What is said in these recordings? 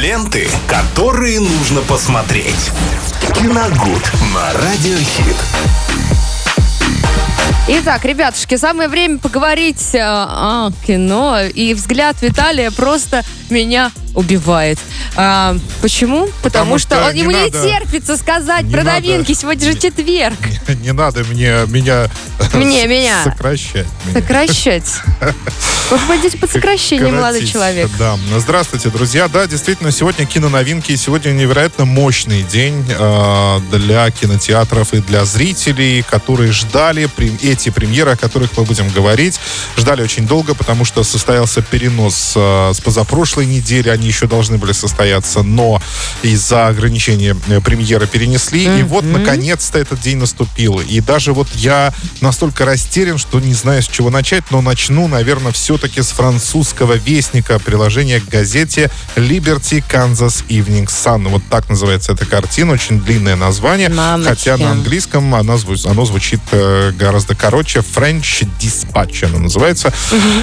Ленты, которые нужно посмотреть. Киногуд на Радиохит. Итак, ребятушки, самое время поговорить э, о кино. И взгляд Виталия просто меня убивает. А, почему? Потому, Потому что, что он, не ему не надо- терпится сказать не про надо- новинки. Сегодня же четверг. Не надо мне меня Мне, с- меня. сокращать. меня. Сокращать. Вот пойдите под сокращение, молодой человек. Да. Здравствуйте, друзья. Да, действительно, сегодня киноновинки. Сегодня невероятно мощный день э, для кинотеатров и для зрителей, которые ждали прем- эти премьеры, о которых мы будем говорить. Ждали очень долго, потому что состоялся перенос э, с позапрошлой недели. Они еще должны были состояться, но из-за ограничения э, премьеры перенесли. И вот, наконец-то, этот день наступил. И даже вот я настолько растерян, что не знаю, с чего начать, но начну, наверное, все-таки с французского вестника, приложения к газете Liberty Kansas Evening Sun. Вот так называется эта картина, очень длинное название, Мамочки. хотя на английском она оно звучит э, гораздо короче. French Dispatch она называется.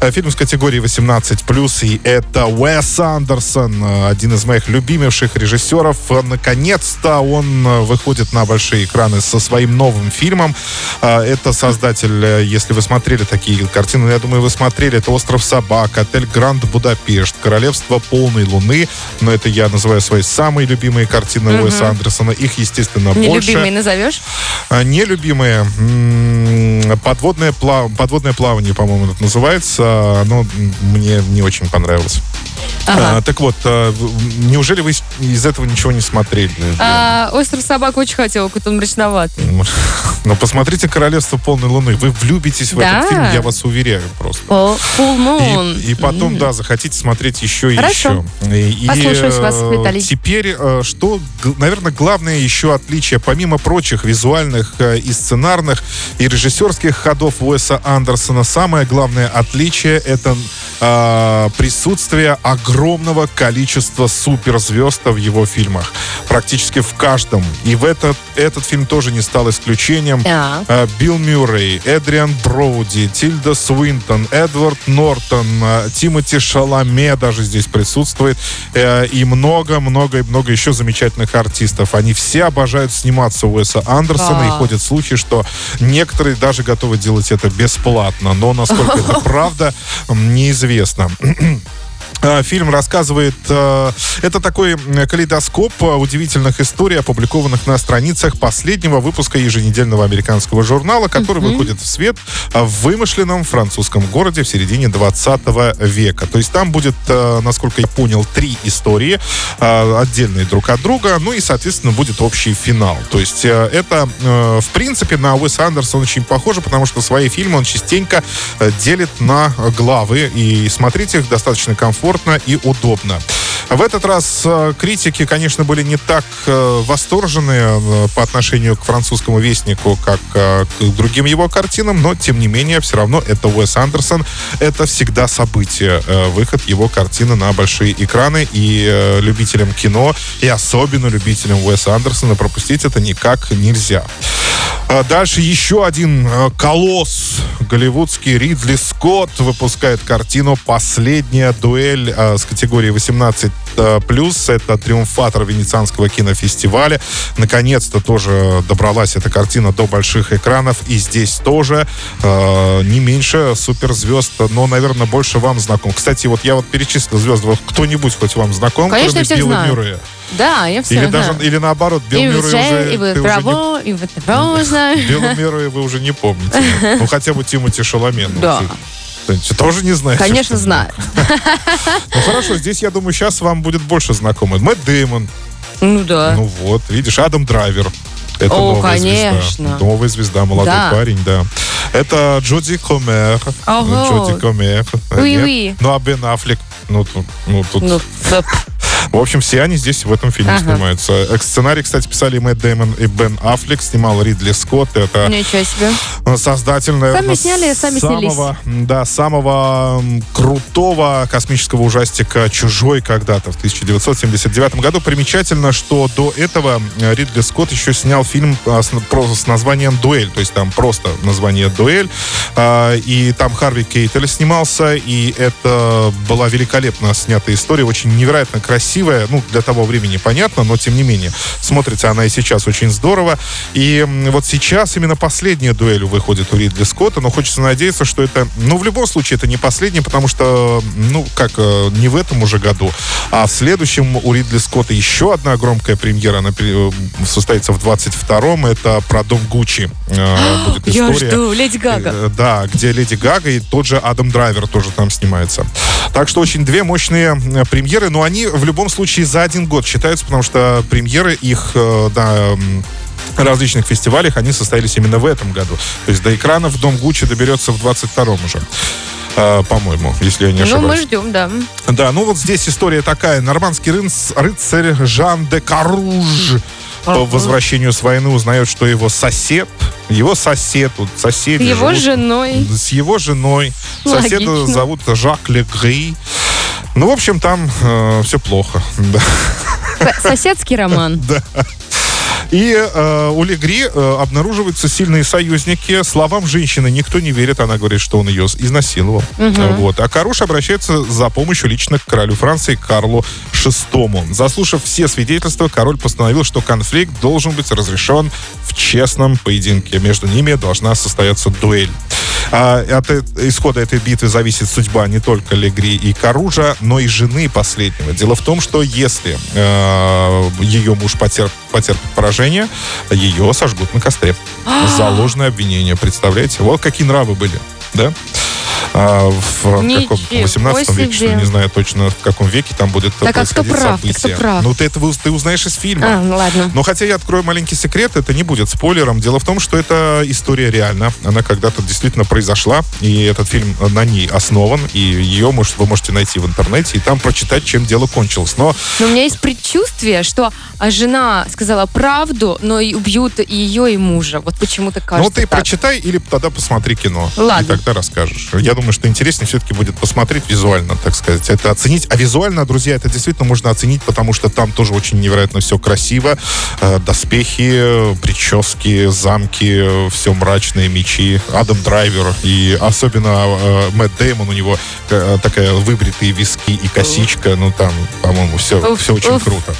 Э, Фильм с категории 18+, и это Уэс Андерсон, э, один из моих любимейших режиссеров. Наконец-то он э, выходит на большие экраны со своим новым фильмом. Э, Это создатель, если вы смотрели такие картины, я думаю, вы смотрели, это «Остров собак», «Отель Гранд Будапешт», «Королевство полной луны», но это я называю свои самые любимые картины Уэса Андерсона. Их, естественно, больше. Нелюбимый назовешь? Нелюбимое м, подводное, плав... подводное плавание, по-моему, это называется. Оно мне не очень понравилось. Ага. А, так вот, а, неужели вы из- этого ничего не смотрели? А, Остров собак очень хотел, какой-то он мрачноватый. Но посмотрите «Королевство полной луны». Вы влюбитесь в Да? этот фильм, я вас уверяю просто. Full Moon. И, и потом, да, захотите смотреть еще и Хорошо. еще. И, и, Послушаюсь вас, э, Виталий. Теперь, э, что, наверное, главное еще отличие, помимо прочих визуальных э, и сценарных, и режиссерских ходов Уэса Андерсона, самое главное отличие — это э, присутствие огромного количества суперзвезд в его фильмах. Практически в каждом. И в этот, этот фильм тоже не стал исключением. Да. Э, Билл Мюррей, Эдриан Броуди, Тильда Свинтон, Эдвард Нортон, э, Тимоти Шаламе даже здесь присутствует, э, и много-много и много еще замечательных артистов. Они все обожают сниматься у Уэса Андерсона, и Да. ходят слухи, что некоторые даже готовы делать это бесплатно, но насколько это правда, неизвестно. Э, Фильм рассказывает... э, Это такой м, калейдоскоп э, удивительных историй, опубликованных на страницах последнего выпуска еженедельного американского журнала, который выходит в свет э, в вымышленном французском городе в середине 20 века. То есть там будет, э, насколько я понял, три истории, э, отдельные друг от друга, ну и, соответственно, будет общий финал. То есть э, это, э, в принципе, на Уэса Андерсона очень похоже, потому что свои фильмы он частенько э, делит на главы, и смотреть их достаточно комфортно и удобно. В этот раз э, критики, конечно, были не так э, восторжены э, по отношению к французскому вестнику, как к другим его картинам, но, тем не менее, все равно это Уэс Андерсон. Это всегда событие, выход его картины на большие экраны, и любителям кино, и особенно любителям Уэса Андерсона пропустить это никак нельзя. А Дальше еще один э, колосс голливудский Ридли Скотт выпускает картину «Последняя дуэль» э, с категории 18 э. Это триумфатор Венецианского кинофестиваля. Наконец-то тоже добралась эта картина до больших экранов. И здесь тоже э, не меньше суперзвезд, но, наверное, больше вам знаком. Кстати, вот я вот перечислил звезды. Вот кто-нибудь хоть вам знаком, Конечно, я кроме всех Билла знаю. Мюррея? Да, я все Или даже, или наоборот, Билл И Мюррей уже... И вот уже не и вот Браво знаю. Билла Мюррея вы уже не помните. Ну, хотя бы Тимоти Шаломе. ну, Да. ты- ты тоже не знаете? Конечно, знаю. Ну, хорошо, здесь, я думаю, сейчас вам будет больше знакомый. Мэтт Дэймон. Ну да. Ну, вот, видишь, Адам Драйвер. Это О, новая конечно. звезда. Новая звезда, молодой Да. парень, да. Это Джоди Комер. Ого. Джоди Комер. Oui. Ну, а Бен Аффлек? Ну, тут, ну, тут Ну, В общем, все они здесь в этом фильме Ага. снимаются. Э, Сценарий, кстати, писали Мэтт Дэймон и Бен Аффлек. Снимал Ридли Скотт. Это ничего себе. э, создатель, наверное, сняли, сами самого, да, самого крутого космического ужастика «Чужой» когда-то, в 1979 году. Примечательно, что до этого э, Ридли Скотт еще снял фильм с, просто с названием «Дуэль», то есть там просто название «Дуэль», А, и там Харви Кейтель снимался, и это была великолепно снятая история, очень невероятно красивая, красивая, ну, для того времени понятно, но тем не менее, смотрится она и сейчас очень здорово. И вот сейчас именно последняя дуэль выходит у Ридли Скотта, но хочется надеяться, что это, ну, в любом случае, это не последняя, потому что, ну, как, э, не в этом уже году, а в следующем у Ридли Скотта еще одна громкая премьера, она э, состоится в 22-м, это про дом Гуччи э, будет история. Я жду, Леди Гага. Да, где Леди Гага и тот же Адам Драйвер тоже там снимается. Так что очень две мощные премьеры, но они в любом случае за один год считаются, потому что премьеры их на различных фестивалях, они состоялись именно в этом году. То есть до экранов Дом Гуччи доберется в 22-м уже. Uh, по-моему, если я не ошибаюсь. Ну, мы ждем, да. Да, ну вот здесь история такая. Нормандский рыц, рыцарь Жан де Каруж по возвращению с войны узнает, что его сосед, его сосед, вот соседи Его живут, женой. С его женой. Логично. Соседа зовут Жак Легри. Ну, в общем, там э, все плохо. Да. Соседский роман. Да. И э, у Легри э, обнаруживаются сильные союзники. Словам женщины никто не верит. Она говорит, что он ее изнасиловал. Угу. Вот. А Каруш обращается за помощью лично к королю Франции Карлу VI. Заслушав все свидетельства, король постановил, что конфликт должен быть разрешен в честном поединке. Между ними должна состояться дуэль. А, от исхода этой битвы зависит судьба не только Легри и Каружа, но и жены последнего. Дело в том, что если э, ее муж потерп, потерпит поражение, ее сожгут на костре. За ложное обвинение, представляете? Вот какие нравы были, да? А, в каком, 18 веке, что не знаю точно в каком веке там будет так, происходить а кто прав? событие. Кто прав? Ну, ты это ты узнаешь из фильма. А, ладно. Но хотя я открою маленький секрет, это не будет спойлером. Дело в том, что эта история реальна. Она когда-то действительно произошла, и этот фильм на ней основан, и ее может, вы можете найти в интернете, и там прочитать, чем дело кончилось. Но, но у меня есть предчувствие, что жена сказала правду, но и убьют и ее, и мужа. Вот почему-то кажется Ну, ты так. прочитай или тогда посмотри кино. Ладно. И тогда расскажешь. Я думаю, что интереснее все-таки будет посмотреть визуально, так сказать. Это оценить. А визуально, друзья, это действительно можно оценить, потому что там тоже очень невероятно все красиво. Э, доспехи, прически, замки, все мрачные мечи. Адам Драйвер и особенно э, Мэтт Дэймон, у него э, такая выбритые виски и косичка. Ну, там, по-моему, все, все очень круто.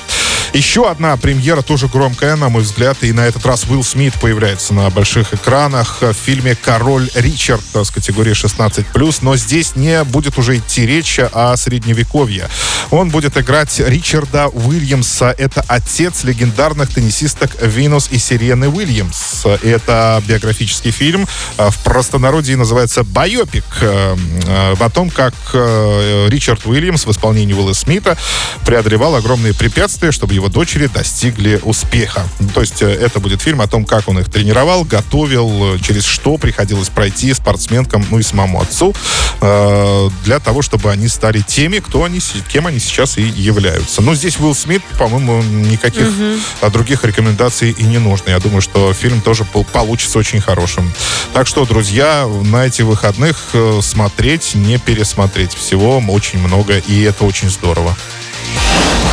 Еще одна премьера, тоже громкая, на мой взгляд, и на этот раз Уилл Смит появляется на больших экранах в фильме «Король Ричард» с категории 16+, но здесь не будет уже идти речь о средневековье. Он будет играть Ричарда Уильямса. Это отец легендарных теннисисток Винус и Сирены Уильямс. Это биографический фильм. В простонародье называется «Байопик». Э, о том, как Ричард Уильямс в исполнении Уилла Смита преодолевал огромные препятствия, чтобы его дочери достигли успеха. То есть э, это будет фильм о том, как он их тренировал, готовил, через что приходилось пройти спортсменкам, ну и самому отцу, э, для того, чтобы они стали теми, кто они, кем они сейчас и являются. Но здесь Уилл Смит, по-моему, никаких угу. других рекомендаций и не нужно. Я думаю, что фильм тоже получится очень хорошим. Так что, друзья, на эти выходных э, смотреть, не пересмотреть. Всего очень много, и это очень здорово.